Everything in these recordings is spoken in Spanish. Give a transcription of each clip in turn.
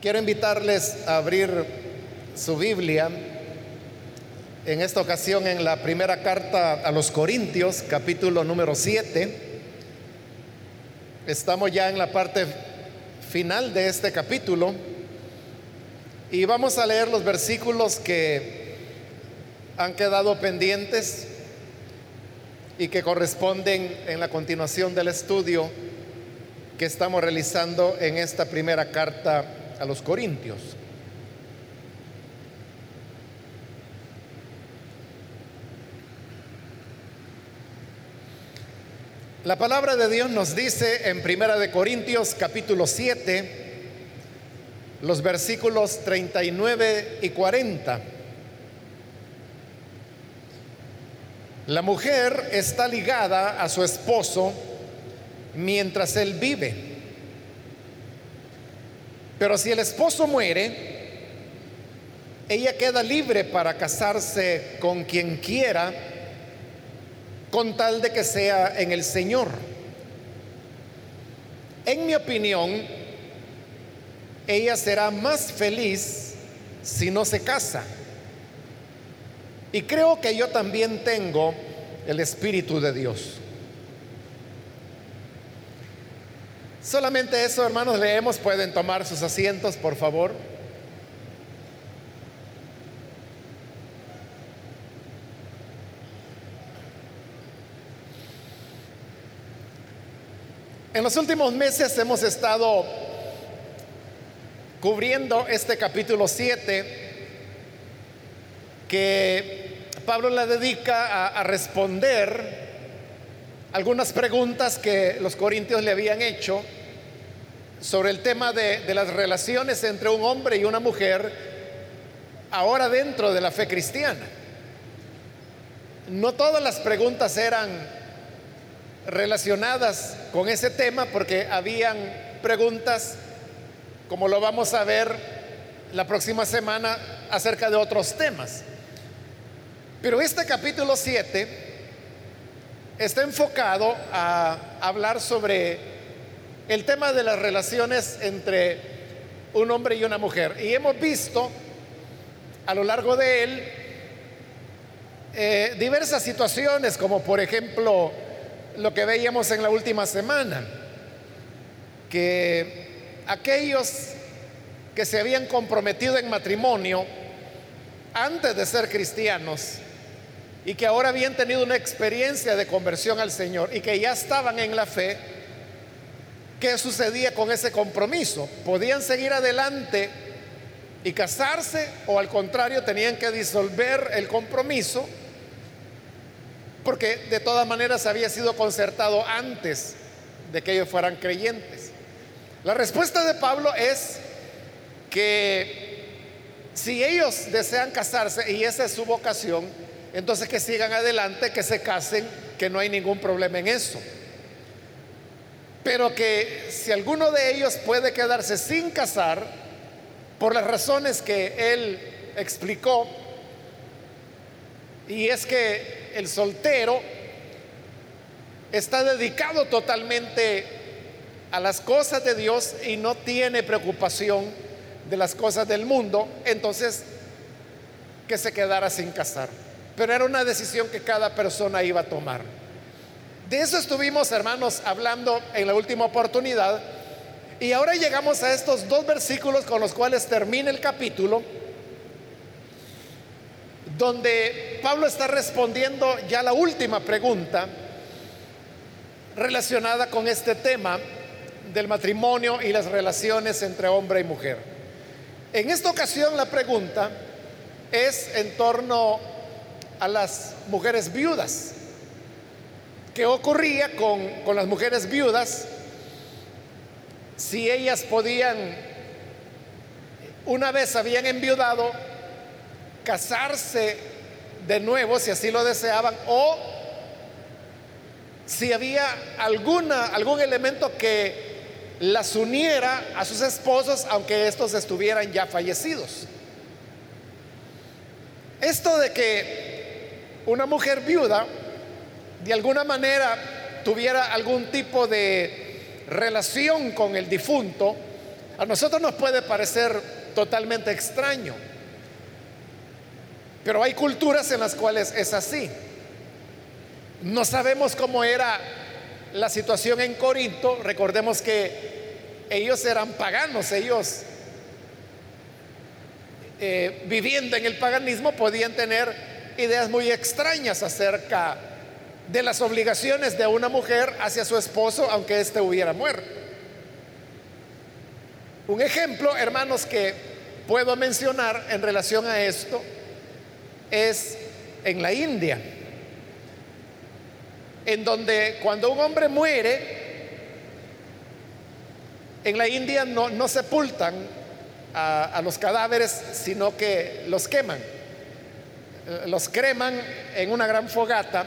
Quiero invitarles a abrir su Biblia, en esta ocasión en la primera carta a los Corintios, capítulo número 7. Estamos ya en la parte final de este capítulo y vamos a leer los versículos que han quedado pendientes y que corresponden en la continuación del estudio que estamos realizando en esta primera carta a los Corintios. La palabra de Dios nos dice en Primera de Corintios capítulo 7 los versículos 39 y 40. La mujer está ligada a su esposo mientras él vive pero si el esposo muere, ella queda libre para casarse con quien quiera, con tal de que sea en el Señor. En mi opinión, ella será más feliz si no se casa. Y creo que yo también tengo el Espíritu de Dios. Solamente eso, hermanos, leemos. Pueden tomar sus asientos, por favor. En los últimos meses hemos estado cubriendo este capítulo 7 que Pablo le dedica a, a, responder algunas preguntas que los corintios le habían hecho sobre el tema de, las relaciones entre un hombre y una mujer ahora dentro de la fe cristiana. No todas las preguntas eran relacionadas con ese tema porque habían preguntas, como lo vamos a ver la próxima semana, acerca de otros temas. Pero este capítulo 7 está enfocado a hablar sobre el tema de las relaciones entre un hombre y una mujer. Y hemos visto a lo largo de él eh, diversas situaciones, como por ejemplo lo que veíamos en la última semana, que aquellos que se habían comprometido en matrimonio antes de ser cristianos y que ahora habían tenido una experiencia de conversión al Señor y que ya estaban en la fe, ¿Qué sucedía con ese compromiso? ¿Podían seguir adelante y casarse o al contrario tenían que disolver el compromiso? Porque de todas maneras había sido concertado antes de que ellos fueran creyentes. La respuesta de Pablo es que si ellos desean casarse y esa es su vocación, entonces que sigan adelante, que se casen, que no hay ningún problema en eso pero que si alguno de ellos puede quedarse sin casar, por las razones que él explicó, y es que el soltero está dedicado totalmente a las cosas de Dios y no tiene preocupación de las cosas del mundo, entonces que se quedara sin casar. Pero era una decisión que cada persona iba a tomar. De eso estuvimos, hermanos, hablando en la última oportunidad. Y ahora llegamos a estos dos versículos con los cuales termina el capítulo, donde Pablo está respondiendo ya la última pregunta relacionada con este tema del matrimonio y las relaciones entre hombre y mujer. En esta ocasión la pregunta es en torno a las mujeres viudas. ¿Qué ocurría con, con las mujeres viudas si ellas podían, una vez habían enviudado, casarse de nuevo si así lo deseaban o si había alguna, algún elemento que las uniera a sus esposos aunque estos estuvieran ya fallecidos. Esto de que una mujer viuda de alguna manera tuviera algún tipo de relación con el difunto, A nosotros nos puede parecer totalmente extraño, pero hay culturas en las cuales es así. No sabemos cómo era la situación en Corinto. Recordemos que ellos eran paganos, ellos eh, viviendo en el paganismo podían tener ideas muy extrañas acerca de las obligaciones de una mujer hacia su esposo aunque éste hubiera muerto. Un ejemplo, hermanos, que puedo mencionar en relación a esto es en la India en donde cuando un hombre muere, en la India no, sepultan a, los cadáveres, sino que los queman. Los creman en una gran fogata.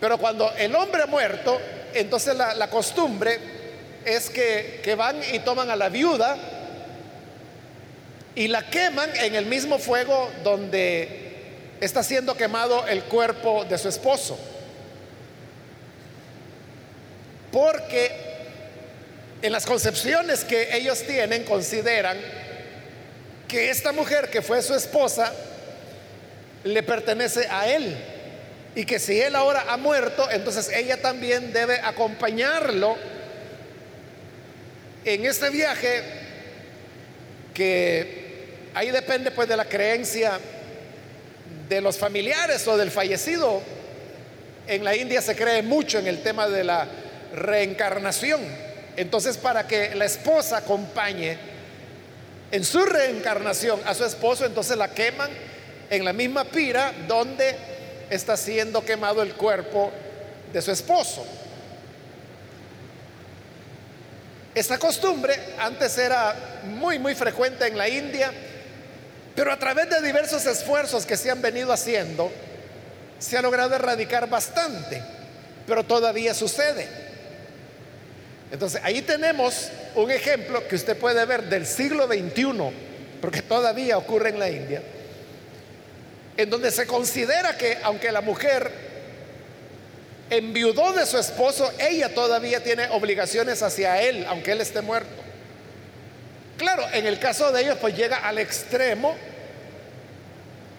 Pero cuando el hombre ha muerto, entonces la, costumbre es que, que van y toman a la viuda y la queman en el mismo fuego donde está siendo quemado el cuerpo de su esposo. Porque en las concepciones que ellos tienen consideran que esta mujer que fue su esposa le pertenece a él y que si él ahora ha muerto, entonces ella también debe acompañarlo en este viaje que ahí depende pues de la creencia de los familiares o del fallecido. En la India se cree mucho en el tema de la reencarnación. Entonces, para que la esposa acompañe en su reencarnación a su esposo, entonces la queman en la misma pira donde está siendo quemado el cuerpo de su esposo. Esta costumbre antes era muy, muy frecuente en la India pero a través de diversos esfuerzos que se han venido haciendo, se ha logrado erradicar bastante, pero todavía sucede. Entonces, ahí tenemos un ejemplo que usted puede ver del siglo XXI, porque todavía ocurre en la India, en donde se considera que aunque la mujer enviudó de su esposo, ella todavía tiene obligaciones hacia él, aunque él esté muerto. Claro, en el caso de ellos, pues llega al extremo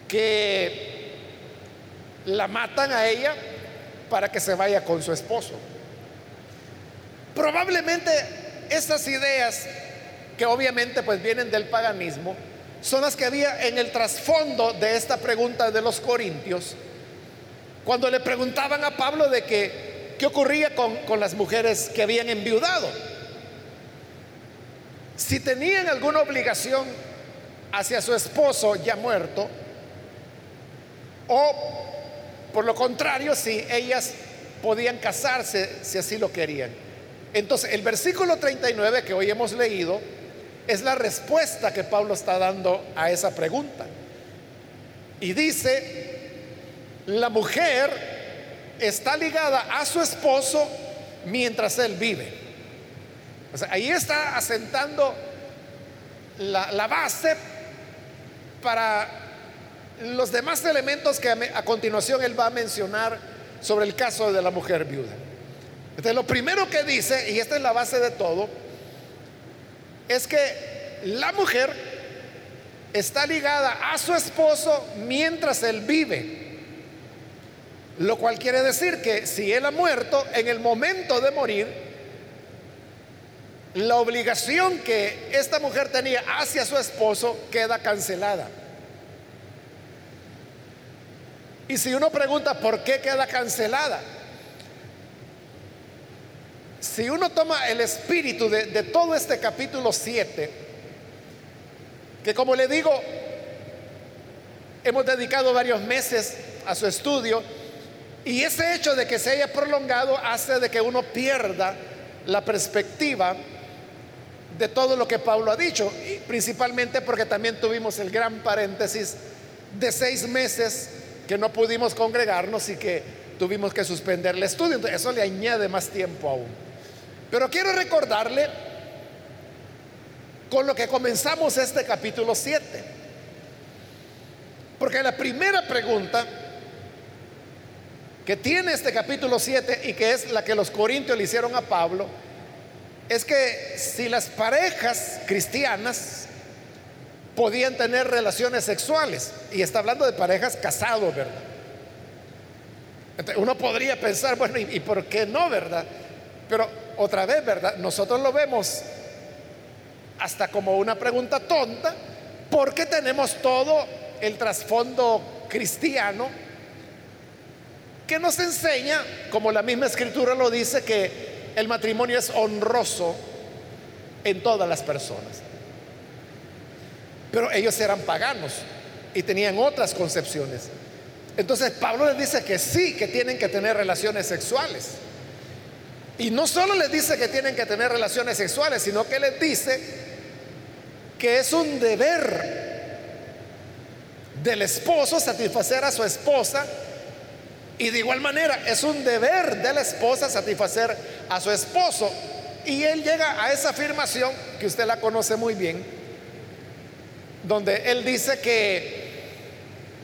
que la matan a ella para que se vaya con su esposo. Probablemente estas ideas, que obviamente pues vienen del paganismo, son las que había en el trasfondo de esta pregunta de los corintios, cuando le preguntaban a Pablo de qué ocurría con, con las mujeres que habían enviudado si tenían alguna obligación hacia su esposo ya muerto, o por lo contrario, si ellas podían casarse si así lo querían. Entonces, el versículo 39 que hoy hemos leído es la respuesta que Pablo está dando a esa pregunta. Y dice, la mujer está ligada a su esposo mientras él vive ahí está asentando la, base para los demás elementos que a, continuación él va a mencionar sobre el caso de la mujer viuda. Entonces, lo primero que dice, y esta es la base de todo, es que la mujer está ligada a su esposo mientras él vive. Lo cual quiere decir que si él ha muerto, en el momento de morir, la obligación que esta mujer tenía hacia su esposo queda cancelada. Y si uno pregunta por qué queda cancelada, si uno toma el espíritu de, todo este capítulo 7, que como le digo, hemos dedicado varios meses a su estudio, y ese hecho de que se haya prolongado hace de que uno pierda la perspectiva de todo lo que Pablo ha dicho, principalmente porque también tuvimos el gran paréntesis de seis meses que no pudimos congregarnos y que tuvimos que suspender el estudio. Entonces, eso le añade más tiempo aún. Pero quiero recordarle con lo que comenzamos este capítulo 7. Porque la primera pregunta que tiene este capítulo 7 y que es la que los corintios le hicieron a Pablo, es que si las parejas cristianas podían tener relaciones sexuales, y está hablando de parejas casados, ¿verdad? Uno podría pensar, bueno, ¿y, por qué no, verdad? Pero otra vez, ¿verdad? Nosotros lo vemos hasta como una pregunta tonta, porque tenemos todo el trasfondo cristiano que nos enseña, como la misma escritura lo dice, que el matrimonio es honroso en todas las personas. Pero ellos eran paganos y tenían otras concepciones. Entonces Pablo les dice que sí, que tienen que tener relaciones sexuales. Y no solo les dice que tienen que tener relaciones sexuales, sino que les dice que es un deber del esposo satisfacer a su esposa y de igual manera es un deber de la esposa satisfacer a su esposo. Y él llega a esa afirmación que usted la conoce muy bien, donde él dice que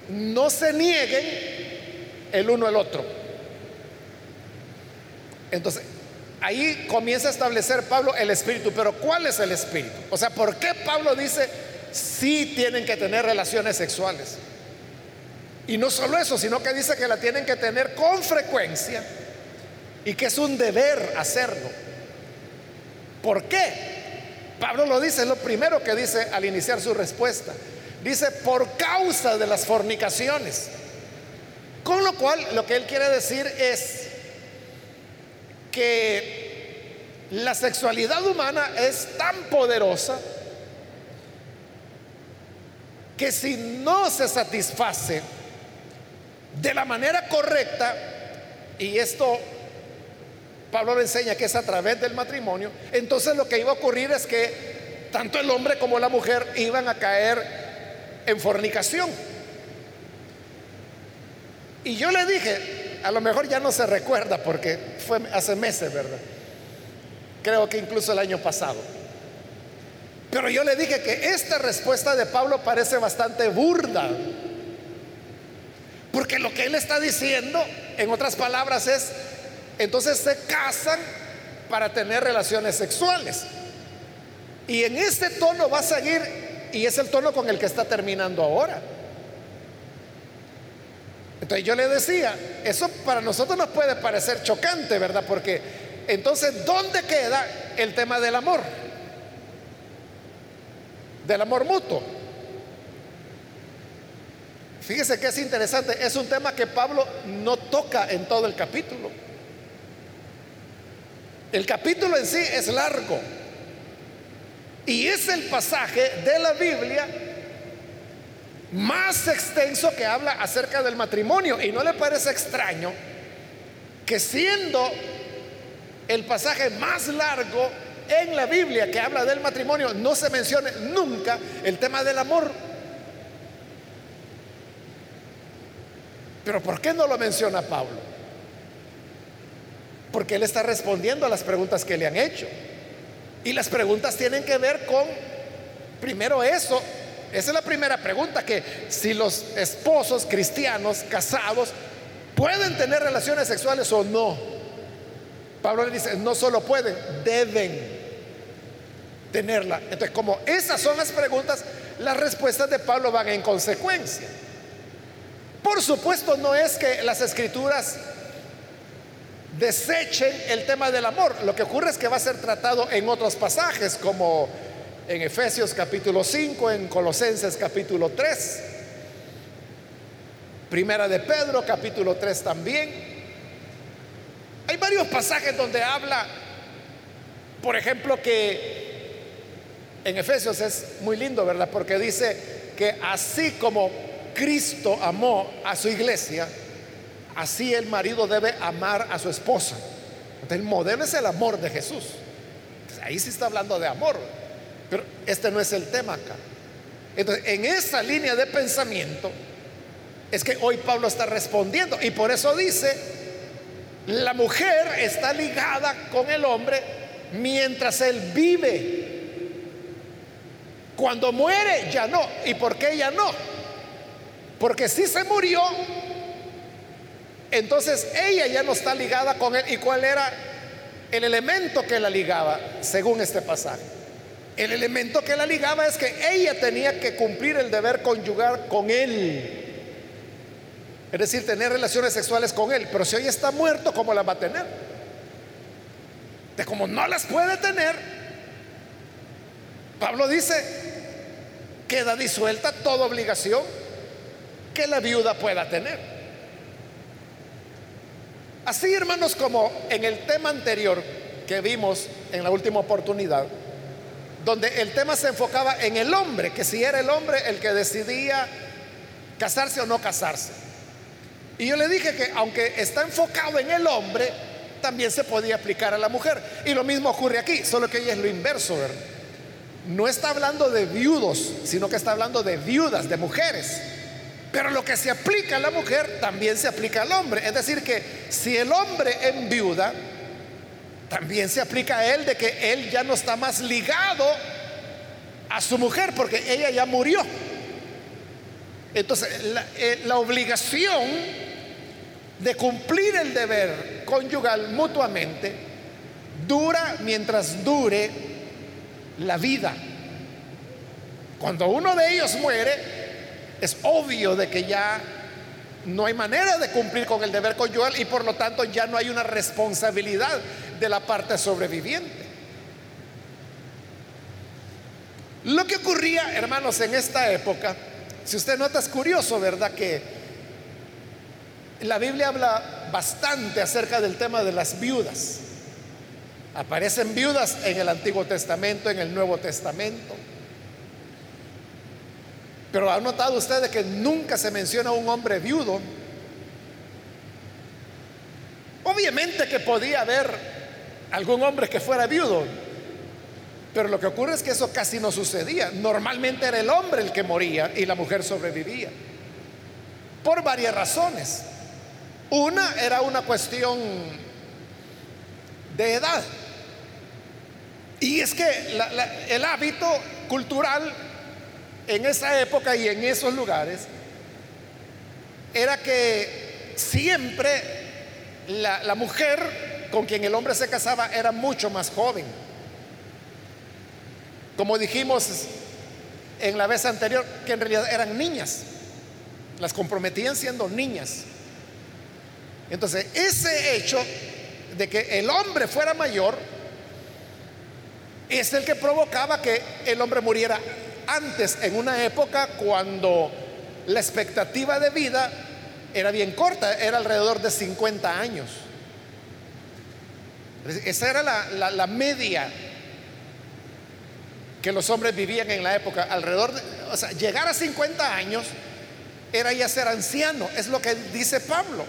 no se nieguen el uno al otro. Entonces, ahí comienza a establecer Pablo el espíritu, pero ¿cuál es el espíritu? O sea, ¿por qué Pablo dice sí tienen que tener relaciones sexuales? Y no solo eso, sino que dice que la tienen que tener con frecuencia y que es un deber hacerlo. ¿Por qué? Pablo lo dice, es lo primero que dice al iniciar su respuesta. Dice, por causa de las fornicaciones. Con lo cual, lo que él quiere decir es que la sexualidad humana es tan poderosa que si no se satisface de la manera correcta, y esto Pablo le enseña que es a través del matrimonio, entonces lo que iba a ocurrir es que tanto el hombre como la mujer iban a caer en fornicación. Y yo le dije, a lo mejor ya no se recuerda porque fue hace meses, ¿verdad? Creo que incluso el año pasado. Pero yo le dije que esta respuesta de Pablo parece bastante burda. Porque lo que él está diciendo, en otras palabras, es, entonces se casan para tener relaciones sexuales. Y en este tono va a seguir, y es el tono con el que está terminando ahora. Entonces yo le decía, eso para nosotros nos puede parecer chocante, ¿verdad? Porque entonces, ¿dónde queda el tema del amor? Del amor mutuo. Fíjese que es interesante, es un tema que Pablo no toca en todo el capítulo. El capítulo en sí es largo y es el pasaje de la Biblia más extenso que habla acerca del matrimonio. Y no le parece extraño que siendo el pasaje más largo en la Biblia que habla del matrimonio, no se mencione nunca el tema del amor. Pero ¿por qué no lo menciona Pablo? Porque él está respondiendo a las preguntas que le han hecho. Y las preguntas tienen que ver con, primero eso, esa es la primera pregunta, que si los esposos cristianos casados pueden tener relaciones sexuales o no. Pablo le dice, no solo pueden, deben tenerla. Entonces, como esas son las preguntas, las respuestas de Pablo van en consecuencia. Por supuesto, no es que las escrituras desechen el tema del amor. Lo que ocurre es que va a ser tratado en otros pasajes, como en Efesios capítulo 5, en Colosenses capítulo 3, Primera de Pedro capítulo 3 también. Hay varios pasajes donde habla, por ejemplo, que en Efesios es muy lindo, ¿verdad? Porque dice que así como Cristo amó a su iglesia, así el marido debe amar a su esposa. el modelo es el amor de Jesús. ahí sí está hablando de amor, pero este no es el tema acá. Entonces, en esa línea de pensamiento es que hoy Pablo está respondiendo y por eso dice, la mujer está ligada con el hombre mientras él vive. Cuando muere ya no. ¿Y por qué ya no? Porque si se murió, entonces ella ya no está ligada con él. ¿Y cuál era el elemento que la ligaba, según este pasaje. El elemento que la ligaba es que ella tenía que cumplir el deber conyugar con él. Es decir, tener relaciones sexuales con él. Pero si hoy está muerto, ¿cómo las va a tener? De como no las puede tener, Pablo dice, queda disuelta toda obligación que la viuda pueda tener. Así, hermanos, como en el tema anterior que vimos en la última oportunidad, donde el tema se enfocaba en el hombre, que si era el hombre el que decidía casarse o no casarse. Y yo le dije que aunque está enfocado en el hombre, también se podía aplicar a la mujer. Y lo mismo ocurre aquí, solo que ella es lo inverso, No está hablando de viudos, sino que está hablando de viudas, de mujeres. Pero lo que se aplica a la mujer también se aplica al hombre. Es decir, que si el hombre en viuda, también se aplica a él de que él ya no está más ligado a su mujer porque ella ya murió. Entonces, la, eh, la obligación de cumplir el deber conyugal mutuamente dura mientras dure la vida. Cuando uno de ellos muere, es obvio de que ya no hay manera de cumplir con el deber conyugal y por lo tanto ya no hay una responsabilidad de la parte sobreviviente. Lo que ocurría, hermanos, en esta época, si usted nota es curioso, ¿verdad? Que la Biblia habla bastante acerca del tema de las viudas. Aparecen viudas en el Antiguo Testamento, en el Nuevo Testamento. Pero ha notado usted que nunca se menciona un hombre viudo. Obviamente que podía haber algún hombre que fuera viudo, pero lo que ocurre es que eso casi no sucedía. Normalmente era el hombre el que moría y la mujer sobrevivía. Por varias razones. Una era una cuestión de edad. Y es que el hábito cultural en esa época y en esos lugares era que siempre la, mujer con quien el hombre se casaba era mucho más joven. Como dijimos en la vez anterior, que en realidad eran niñas. Las comprometían siendo niñas. Entonces, ese hecho de que el hombre fuera mayor es el que provocaba que el hombre muriera antes, en una época cuando la expectativa de vida era bien corta, era alrededor de 50 años. Esa era la, media que los hombres vivían en la época. Alrededor de, o sea, llegar a 50 años era ya ser anciano, es lo que dice Pablo.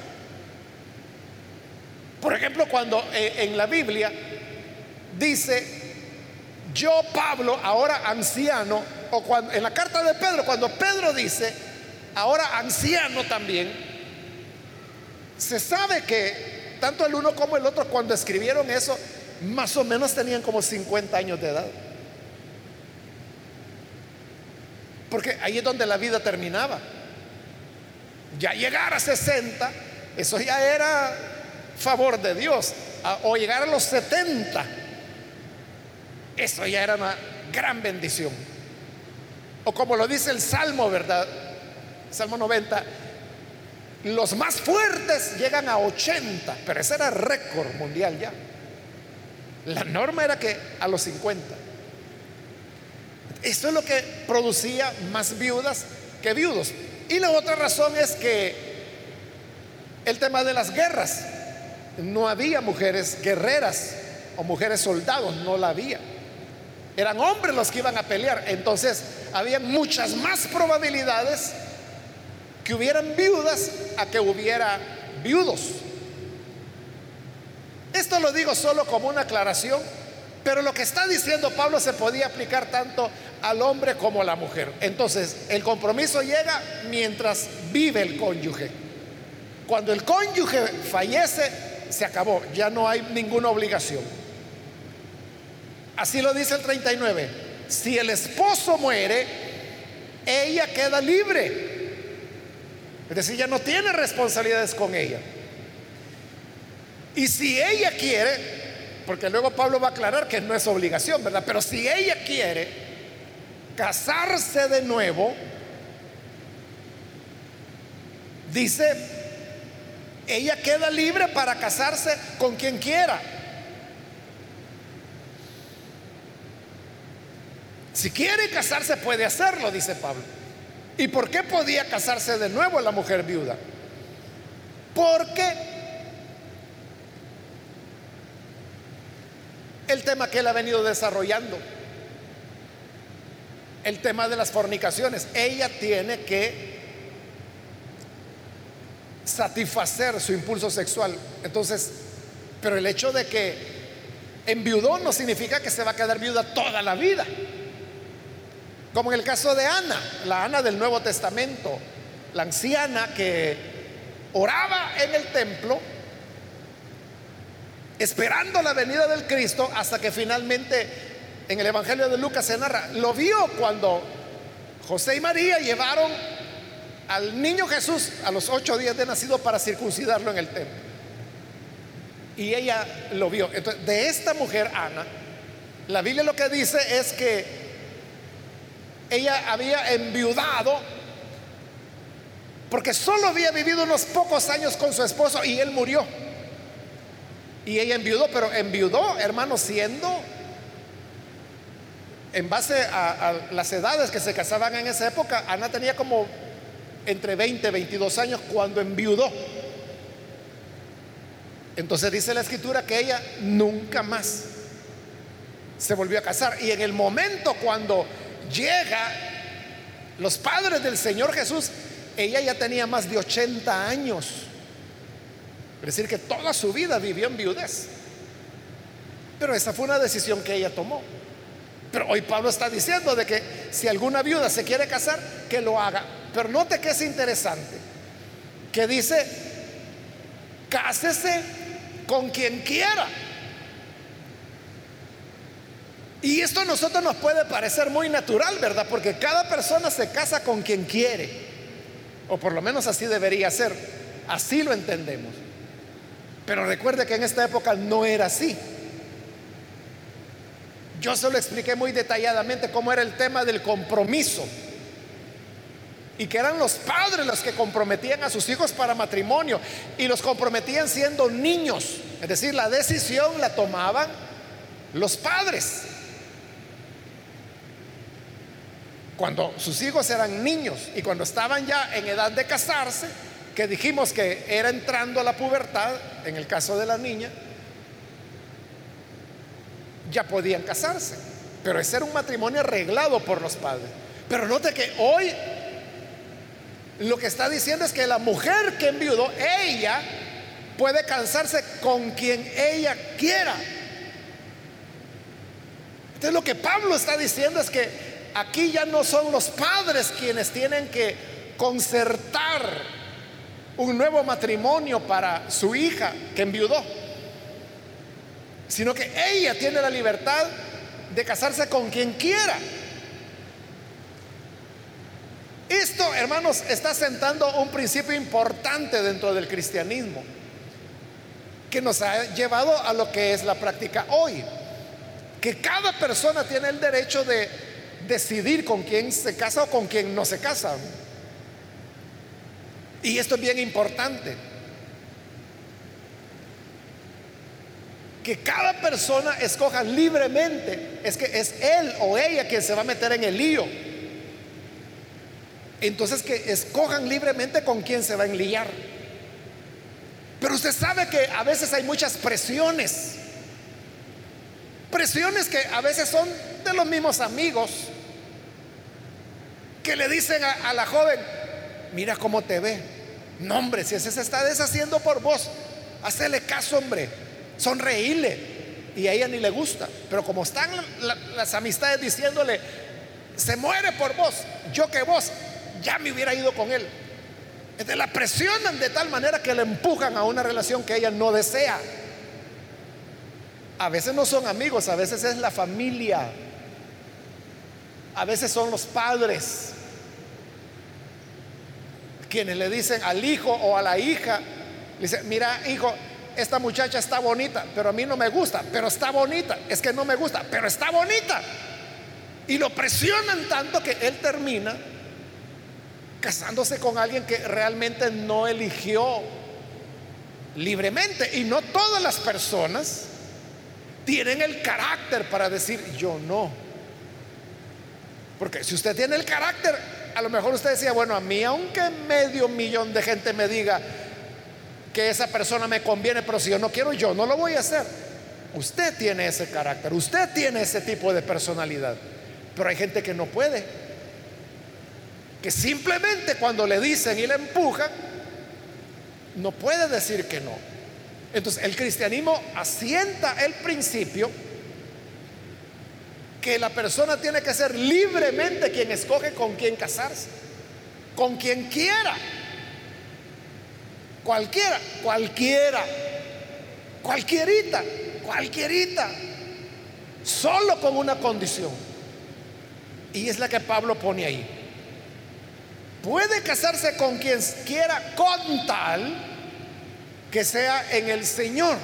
Por ejemplo, cuando eh, en la Biblia dice, yo Pablo, ahora anciano, en la carta de Pedro, cuando Pedro dice, ahora anciano también, se sabe que tanto el uno como el otro cuando escribieron eso, más o menos tenían como 50 años de edad. Porque ahí es donde la vida terminaba. Ya llegar a 60, eso ya era favor de Dios. o llegar a los 70, eso ya era una gran bendición. O como lo dice el Salmo, ¿verdad? Salmo 90, los más fuertes llegan a 80, pero ese era récord mundial ya. La norma era que a los 50. Esto es lo que producía más viudas que viudos. Y la otra razón es que el tema de las guerras, no había mujeres guerreras o mujeres soldados, no la había. Eran hombres los que iban a pelear. Entonces, había muchas más probabilidades que hubieran viudas a que hubiera viudos. Esto lo digo solo como una aclaración, pero lo que está diciendo Pablo se podía aplicar tanto al hombre como a la mujer. Entonces, el compromiso llega mientras vive el cónyuge. Cuando el cónyuge fallece, se acabó, ya no hay ninguna obligación. Así lo dice el 39. Si el esposo muere, ella queda libre. Es decir, ya no tiene responsabilidades con ella. Y si ella quiere, porque luego Pablo va a aclarar que no es obligación, ¿verdad? Pero si ella quiere casarse de nuevo, dice, ella queda libre para casarse con quien quiera. Si quiere casarse puede hacerlo, dice Pablo. ¿Y por qué podía casarse de nuevo la mujer viuda? Porque el tema que él ha venido desarrollando, el tema de las fornicaciones, ella tiene que satisfacer su impulso sexual. Entonces, pero el hecho de que enviudó no significa que se va a quedar viuda toda la vida. Como en el caso de Ana, la Ana del Nuevo Testamento, la anciana que oraba en el templo esperando la venida del Cristo hasta que finalmente en el Evangelio de Lucas se narra, lo vio cuando José y María llevaron al niño Jesús a los ocho días de nacido para circuncidarlo en el templo. Y ella lo vio. Entonces, de esta mujer, Ana, la Biblia lo que dice es que ella había enviudado porque solo había vivido unos pocos años con su esposo y él murió. Y ella enviudó, pero enviudó, hermano, siendo en base a, las edades que se casaban en esa época, Ana tenía como entre 20 y 22 años cuando enviudó. Entonces dice la escritura que ella nunca más se volvió a casar. Y en el momento cuando llega los padres del Señor Jesús, ella ya tenía más de 80 años. Es decir, que toda su vida vivió en viudez. Pero esa fue una decisión que ella tomó. Pero hoy Pablo está diciendo de que si alguna viuda se quiere casar, que lo haga. Pero note que es interesante, que dice, cásese con quien quiera. Y esto a nosotros nos puede parecer muy natural, ¿verdad? Porque cada persona se casa con quien quiere. O por lo menos así debería ser. Así lo entendemos. Pero recuerde que en esta época no era así. Yo se lo expliqué muy detalladamente cómo era el tema del compromiso. Y que eran los padres los que comprometían a sus hijos para matrimonio. Y los comprometían siendo niños. Es decir, la decisión la tomaban los padres. Cuando sus hijos eran niños y cuando estaban ya en edad de casarse, que dijimos que era entrando a la pubertad, en el caso de la niña, ya podían casarse. Pero ese era un matrimonio arreglado por los padres. Pero note que hoy lo que está diciendo es que la mujer que enviudó, ella puede casarse con quien ella quiera. Entonces lo que Pablo está diciendo es que Aquí ya no son los padres quienes tienen que concertar un nuevo matrimonio para su hija que enviudó, sino que ella tiene la libertad de casarse con quien quiera. Esto, hermanos, está sentando un principio importante dentro del cristianismo, que nos ha llevado a lo que es la práctica hoy, que cada persona tiene el derecho de decidir con quién se casa o con quién no se casa. Y esto es bien importante. Que cada persona escoja libremente. Es que es él o ella quien se va a meter en el lío. Entonces que escojan libremente con quién se va a enliar. Pero usted sabe que a veces hay muchas presiones. Presiones que a veces son de los mismos amigos que le dicen a, la joven, mira cómo te ve. No, hombre, si ese se está deshaciendo por vos, hacele caso, hombre, sonreíle. Y a ella ni le gusta. Pero como están las amistades diciéndole, se muere por vos, yo que vos, ya me hubiera ido con él. Entonces la presionan de tal manera que le empujan a una relación que ella no desea. A veces no son amigos, a veces es la familia, a veces son los padres, quienes le dicen al hijo o a la hija, le dicen, mira hijo, esta muchacha está bonita, pero a mí no me gusta, pero está bonita, es que no me gusta, pero está bonita. Y lo presionan tanto que él termina casándose con alguien que realmente no eligió libremente. Y no todas las personas tienen el carácter para decir yo no. Porque si usted tiene el carácter, a lo mejor usted decía, bueno, a mí aunque medio millón de gente me diga que esa persona me conviene, pero si yo no quiero, yo no lo voy a hacer. Usted tiene ese carácter, usted tiene ese tipo de personalidad. Pero hay gente que no puede. Que simplemente cuando le dicen y le empujan, no puede decir que no. Entonces el cristianismo asienta el principio que la persona tiene que ser libremente quien escoge con quién casarse, con quien quiera. Cualquiera, cualquiera, cualquierita, cualquierita, solo con una condición. Y es la que Pablo pone ahí. Puede casarse con quien quiera con tal que sea en el Señor.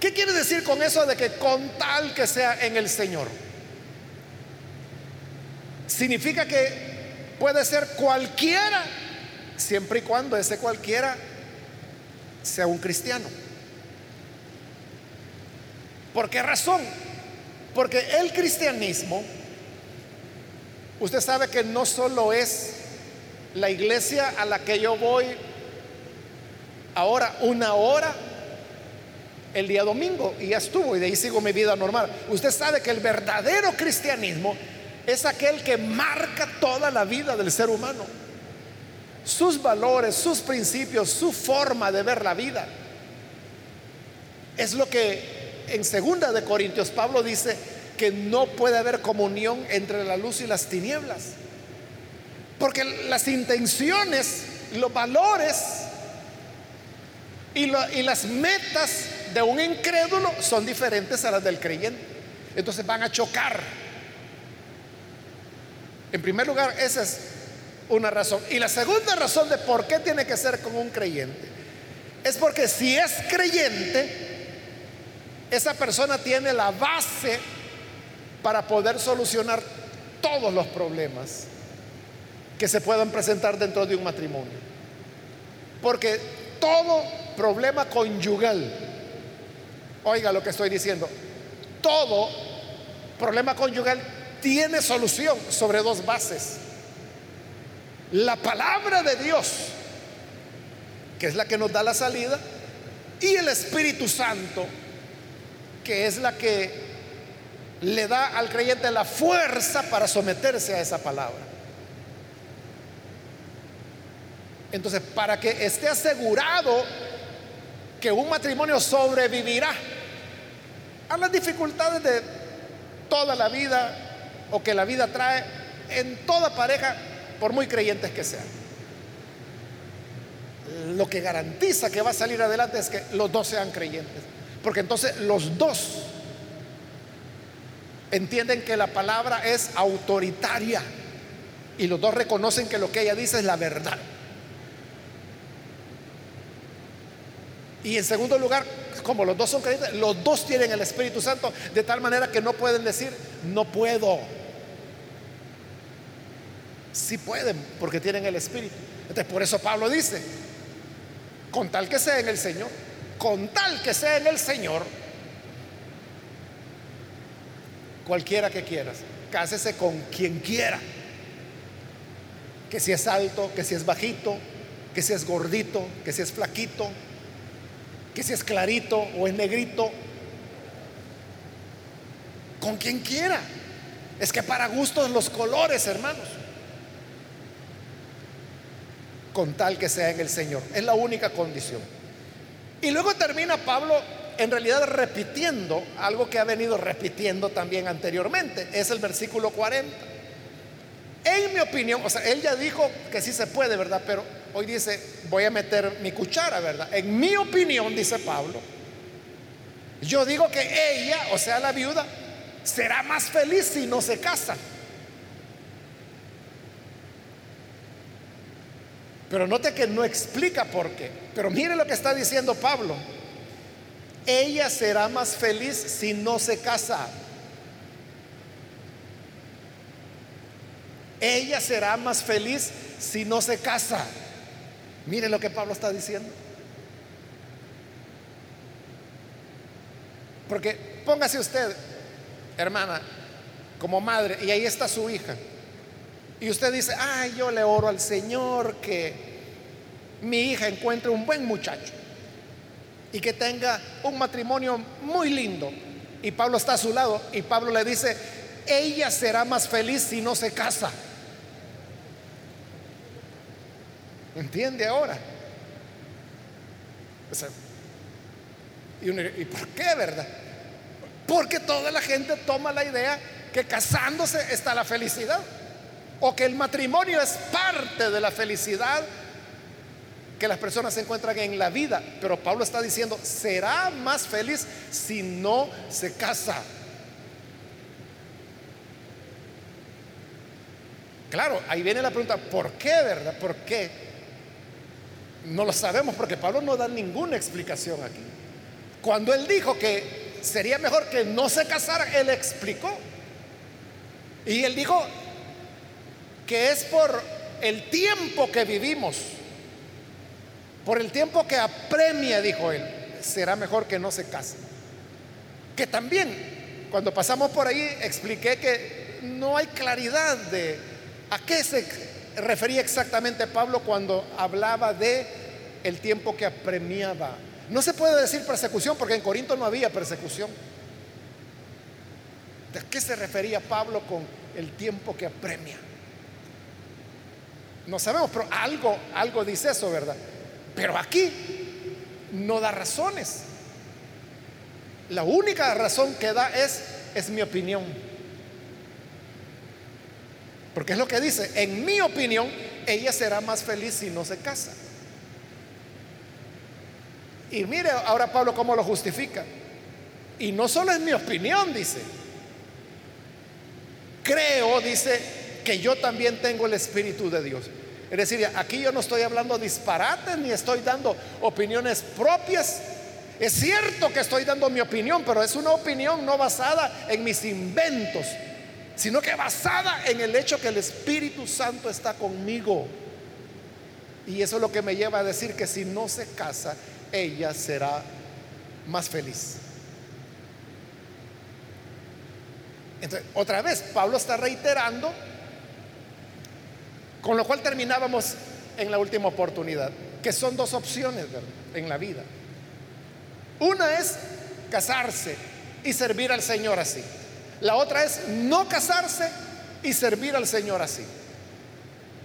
¿Qué quiere decir con eso de que con tal que sea en el Señor? Significa que puede ser cualquiera, siempre y cuando ese cualquiera sea un cristiano. ¿Por qué razón? Porque el cristianismo Usted sabe que no solo es la iglesia a la que yo voy ahora una hora el día domingo y ya estuvo y de ahí sigo mi vida normal. Usted sabe que el verdadero cristianismo es aquel que marca toda la vida del ser humano. Sus valores, sus principios, su forma de ver la vida. Es lo que en segunda de Corintios Pablo dice, que no puede haber comunión entre la luz y las tinieblas. Porque las intenciones, los valores y, y, las metas de un incrédulo son diferentes a las del creyente. Entonces van a chocar. En primer lugar, esa es una razón. Y la segunda razón de por qué tiene que ser con un creyente es porque si es creyente, esa persona tiene la base para poder solucionar todos los problemas que se puedan presentar dentro de un matrimonio. Porque todo problema conyugal, oiga lo que estoy diciendo, todo problema conyugal tiene solución sobre dos bases. La palabra de Dios, que es la que nos da la salida, y el Espíritu Santo, que es la que le da al creyente la fuerza para someterse a esa palabra. Entonces, para que esté asegurado que un matrimonio sobrevivirá a las dificultades de toda la vida o que la vida trae en toda pareja, por muy creyentes que sean. Lo que garantiza que va a salir adelante es que los dos sean creyentes, porque entonces los dos entienden que la palabra es autoritaria y los dos reconocen que lo que ella dice es la verdad. Y en segundo lugar, como los dos son creyentes, los dos tienen el Espíritu Santo de tal manera que no pueden decir, no puedo. Sí pueden, porque tienen el Espíritu. Entonces, por eso Pablo dice, con tal que sea en el Señor, con tal que sea en el Señor, cualquiera que quieras. Cásese con quien quiera. Que si es alto, que si es bajito, que si es gordito, que si es flaquito, que si es clarito o es negrito. Con quien quiera. Es que para gustos los colores, hermanos. Con tal que sea en el Señor. Es la única condición. Y luego termina Pablo en realidad repitiendo algo que ha venido repitiendo también anteriormente. Es el versículo 40. En mi opinión, o sea, él ya dijo que sí se puede, ¿verdad? Pero hoy dice, voy a meter mi cuchara, ¿verdad? En mi opinión, dice Pablo, yo digo que ella, o sea, la viuda, será más feliz si no se casa. Pero note que no explica por qué. Pero mire lo que está diciendo Pablo. Ella será más feliz si no se casa. Ella será más feliz si no se casa. Mire lo que Pablo está diciendo. Porque póngase usted, hermana, como madre, y ahí está su hija. Y usted dice, ay, yo le oro al Señor que mi hija encuentre un buen muchacho y que tenga un matrimonio muy lindo. Y Pablo está a su lado y Pablo le dice, ella será más feliz si no se casa. ¿Entiende ahora? ¿y, ¿Y por qué, verdad? Porque toda la gente toma la idea que casándose está la felicidad o que el matrimonio es parte de la felicidad que las personas se encuentran en la vida. Pero Pablo está diciendo, será más feliz si no se casa. Claro, ahí viene la pregunta, ¿por qué, verdad? ¿Por qué? No lo sabemos porque Pablo no da ninguna explicación aquí. Cuando él dijo que sería mejor que no se casara, él explicó. Y él dijo, que es por el tiempo que vivimos, por el tiempo que apremia, dijo él, será mejor que no se case. Que también, cuando pasamos por ahí, expliqué que no hay claridad de a qué se refería exactamente Pablo cuando hablaba de el tiempo que apremiaba. No se puede decir persecución porque en Corinto no había persecución. ¿De qué se refería Pablo con el tiempo que apremia? No sabemos, pero algo, algo dice eso, ¿verdad? Pero aquí no da razones. La única razón que da es, es mi opinión. Porque es lo que dice, en mi opinión, ella será más feliz si no se casa. Y mire ahora Pablo cómo lo justifica. Y no solo es mi opinión, dice. Creo, dice, que yo también tengo el Espíritu de Dios. Es decir, aquí yo no estoy hablando disparates ni estoy dando opiniones propias. Es cierto que estoy dando mi opinión, pero es una opinión no basada en mis inventos, sino que basada en el hecho que el Espíritu Santo está conmigo. Y eso es lo que me lleva a decir que si no se casa, ella será más feliz. Entonces, otra vez, Pablo está reiterando, con lo cual terminábamos en la última oportunidad, que son dos opciones en la vida. Una es casarse y servir al Señor así. La otra es no casarse y servir al Señor así.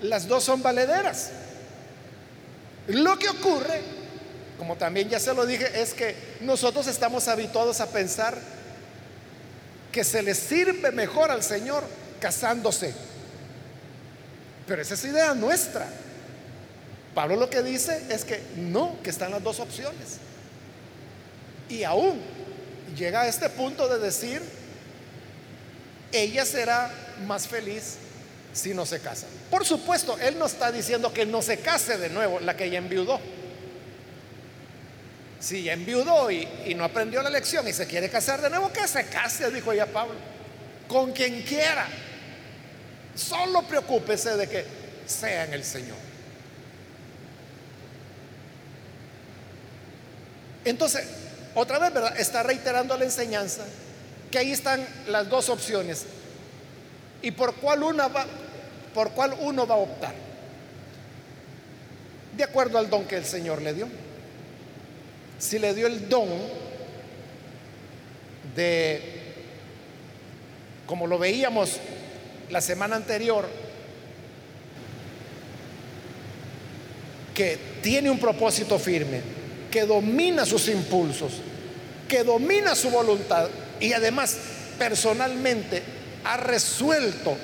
Las dos son valederas. Lo que ocurre, como también ya se lo dije, es que nosotros estamos habituados a pensar que se le sirve mejor al Señor casándose. Pero esa es idea nuestra. Pablo lo que dice es que no, que están las dos opciones. Y aún llega a este punto de decir, ella será más feliz si no se casa. Por supuesto, él no está diciendo que no se case de nuevo la que ella enviudó. Si ya enviudó y, y, no aprendió la lección y se quiere casar de nuevo, que se case, dijo ella Pablo, con quien quiera. Solo preocúpese de que sea en el Señor. Entonces, otra vez, ¿verdad? Está reiterando la enseñanza que ahí están las dos opciones. ¿Y por cuál, una va, por cuál uno va a optar? De acuerdo al don que el Señor le dio. Si le dio el don de, como lo veíamos la semana anterior, que tiene un propósito firme, que domina sus impulsos, que domina su voluntad y además personalmente ha resuelto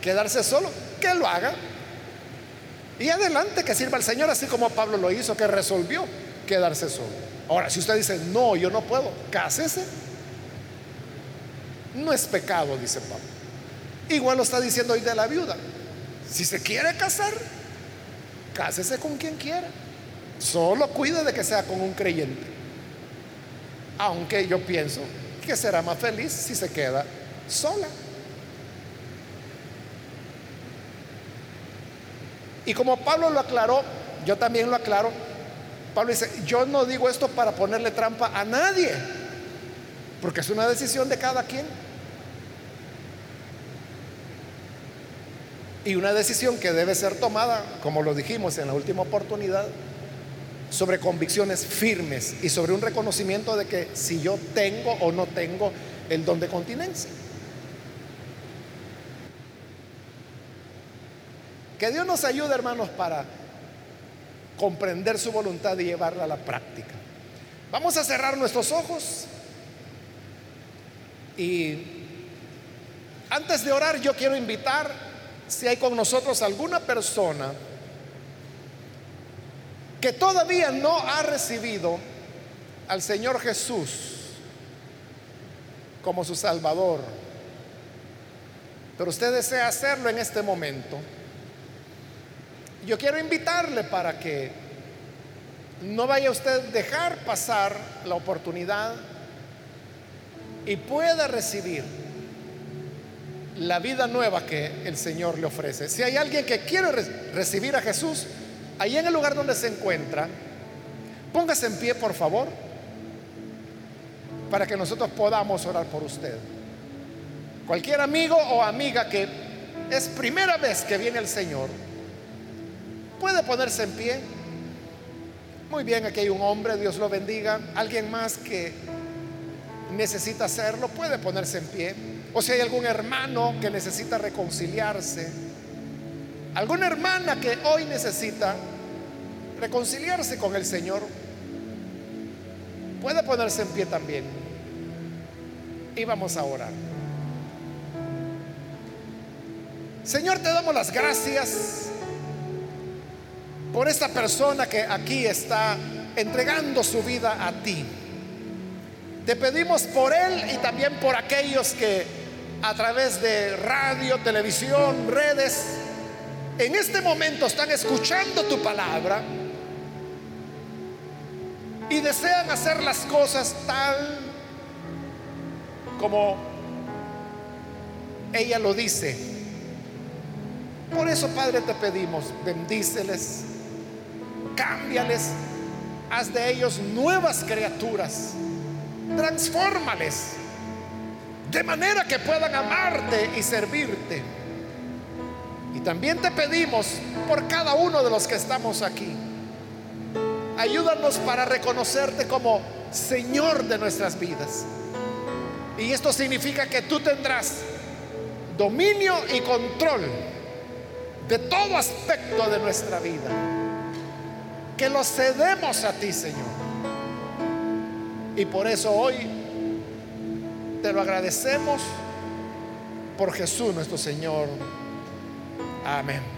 quedarse solo, que lo haga. Y adelante que sirva al Señor, así como Pablo lo hizo, que resolvió quedarse solo. Ahora, si usted dice, no, yo no puedo, cásese. No es pecado, dice Pablo. Igual lo está diciendo hoy de la viuda. Si se quiere casar, cásese con quien quiera. Solo cuide de que sea con un creyente. Aunque yo pienso que será más feliz si se queda sola. Y como Pablo lo aclaró, yo también lo aclaro. Pablo dice, yo no digo esto para ponerle trampa a nadie, porque es una decisión de cada quien. Y una decisión que debe ser tomada, como lo dijimos en la última oportunidad, sobre convicciones firmes y sobre un reconocimiento de que si yo tengo o no tengo el don de continencia. Que Dios nos ayude, hermanos, para comprender su voluntad y llevarla a la práctica. Vamos a cerrar nuestros ojos y antes de orar yo quiero invitar, si hay con nosotros alguna persona que todavía no ha recibido al Señor Jesús como su Salvador, pero usted desea hacerlo en este momento, yo quiero invitarle para que no vaya usted a dejar pasar la oportunidad y pueda recibir la vida nueva que el Señor le ofrece. Si hay alguien que quiere recibir a Jesús, ahí en el lugar donde se encuentra, póngase en pie, por favor, para que nosotros podamos orar por usted. Cualquier amigo o amiga que es primera vez que viene el Señor, puede ponerse en pie. Muy bien, aquí hay un hombre, Dios lo bendiga. Alguien más que necesita hacerlo, puede ponerse en pie. O si hay algún hermano que necesita reconciliarse, alguna hermana que hoy necesita reconciliarse con el Señor, puede ponerse en pie también. Y vamos a orar. Señor, te damos las gracias por esta persona que aquí está entregando su vida a ti. Te pedimos por él y también por aquellos que a través de radio, televisión, redes, en este momento están escuchando tu palabra y desean hacer las cosas tal como ella lo dice. Por eso, Padre, te pedimos, bendíceles cámbiales, haz de ellos nuevas criaturas, transfórmales, de manera que puedan amarte y servirte. Y también te pedimos por cada uno de los que estamos aquí, ayúdanos para reconocerte como Señor de nuestras vidas. Y esto significa que tú tendrás dominio y control de todo aspecto de nuestra vida que lo cedemos a ti, Señor. Y por eso hoy te lo agradecemos por Jesús nuestro Señor. Amén.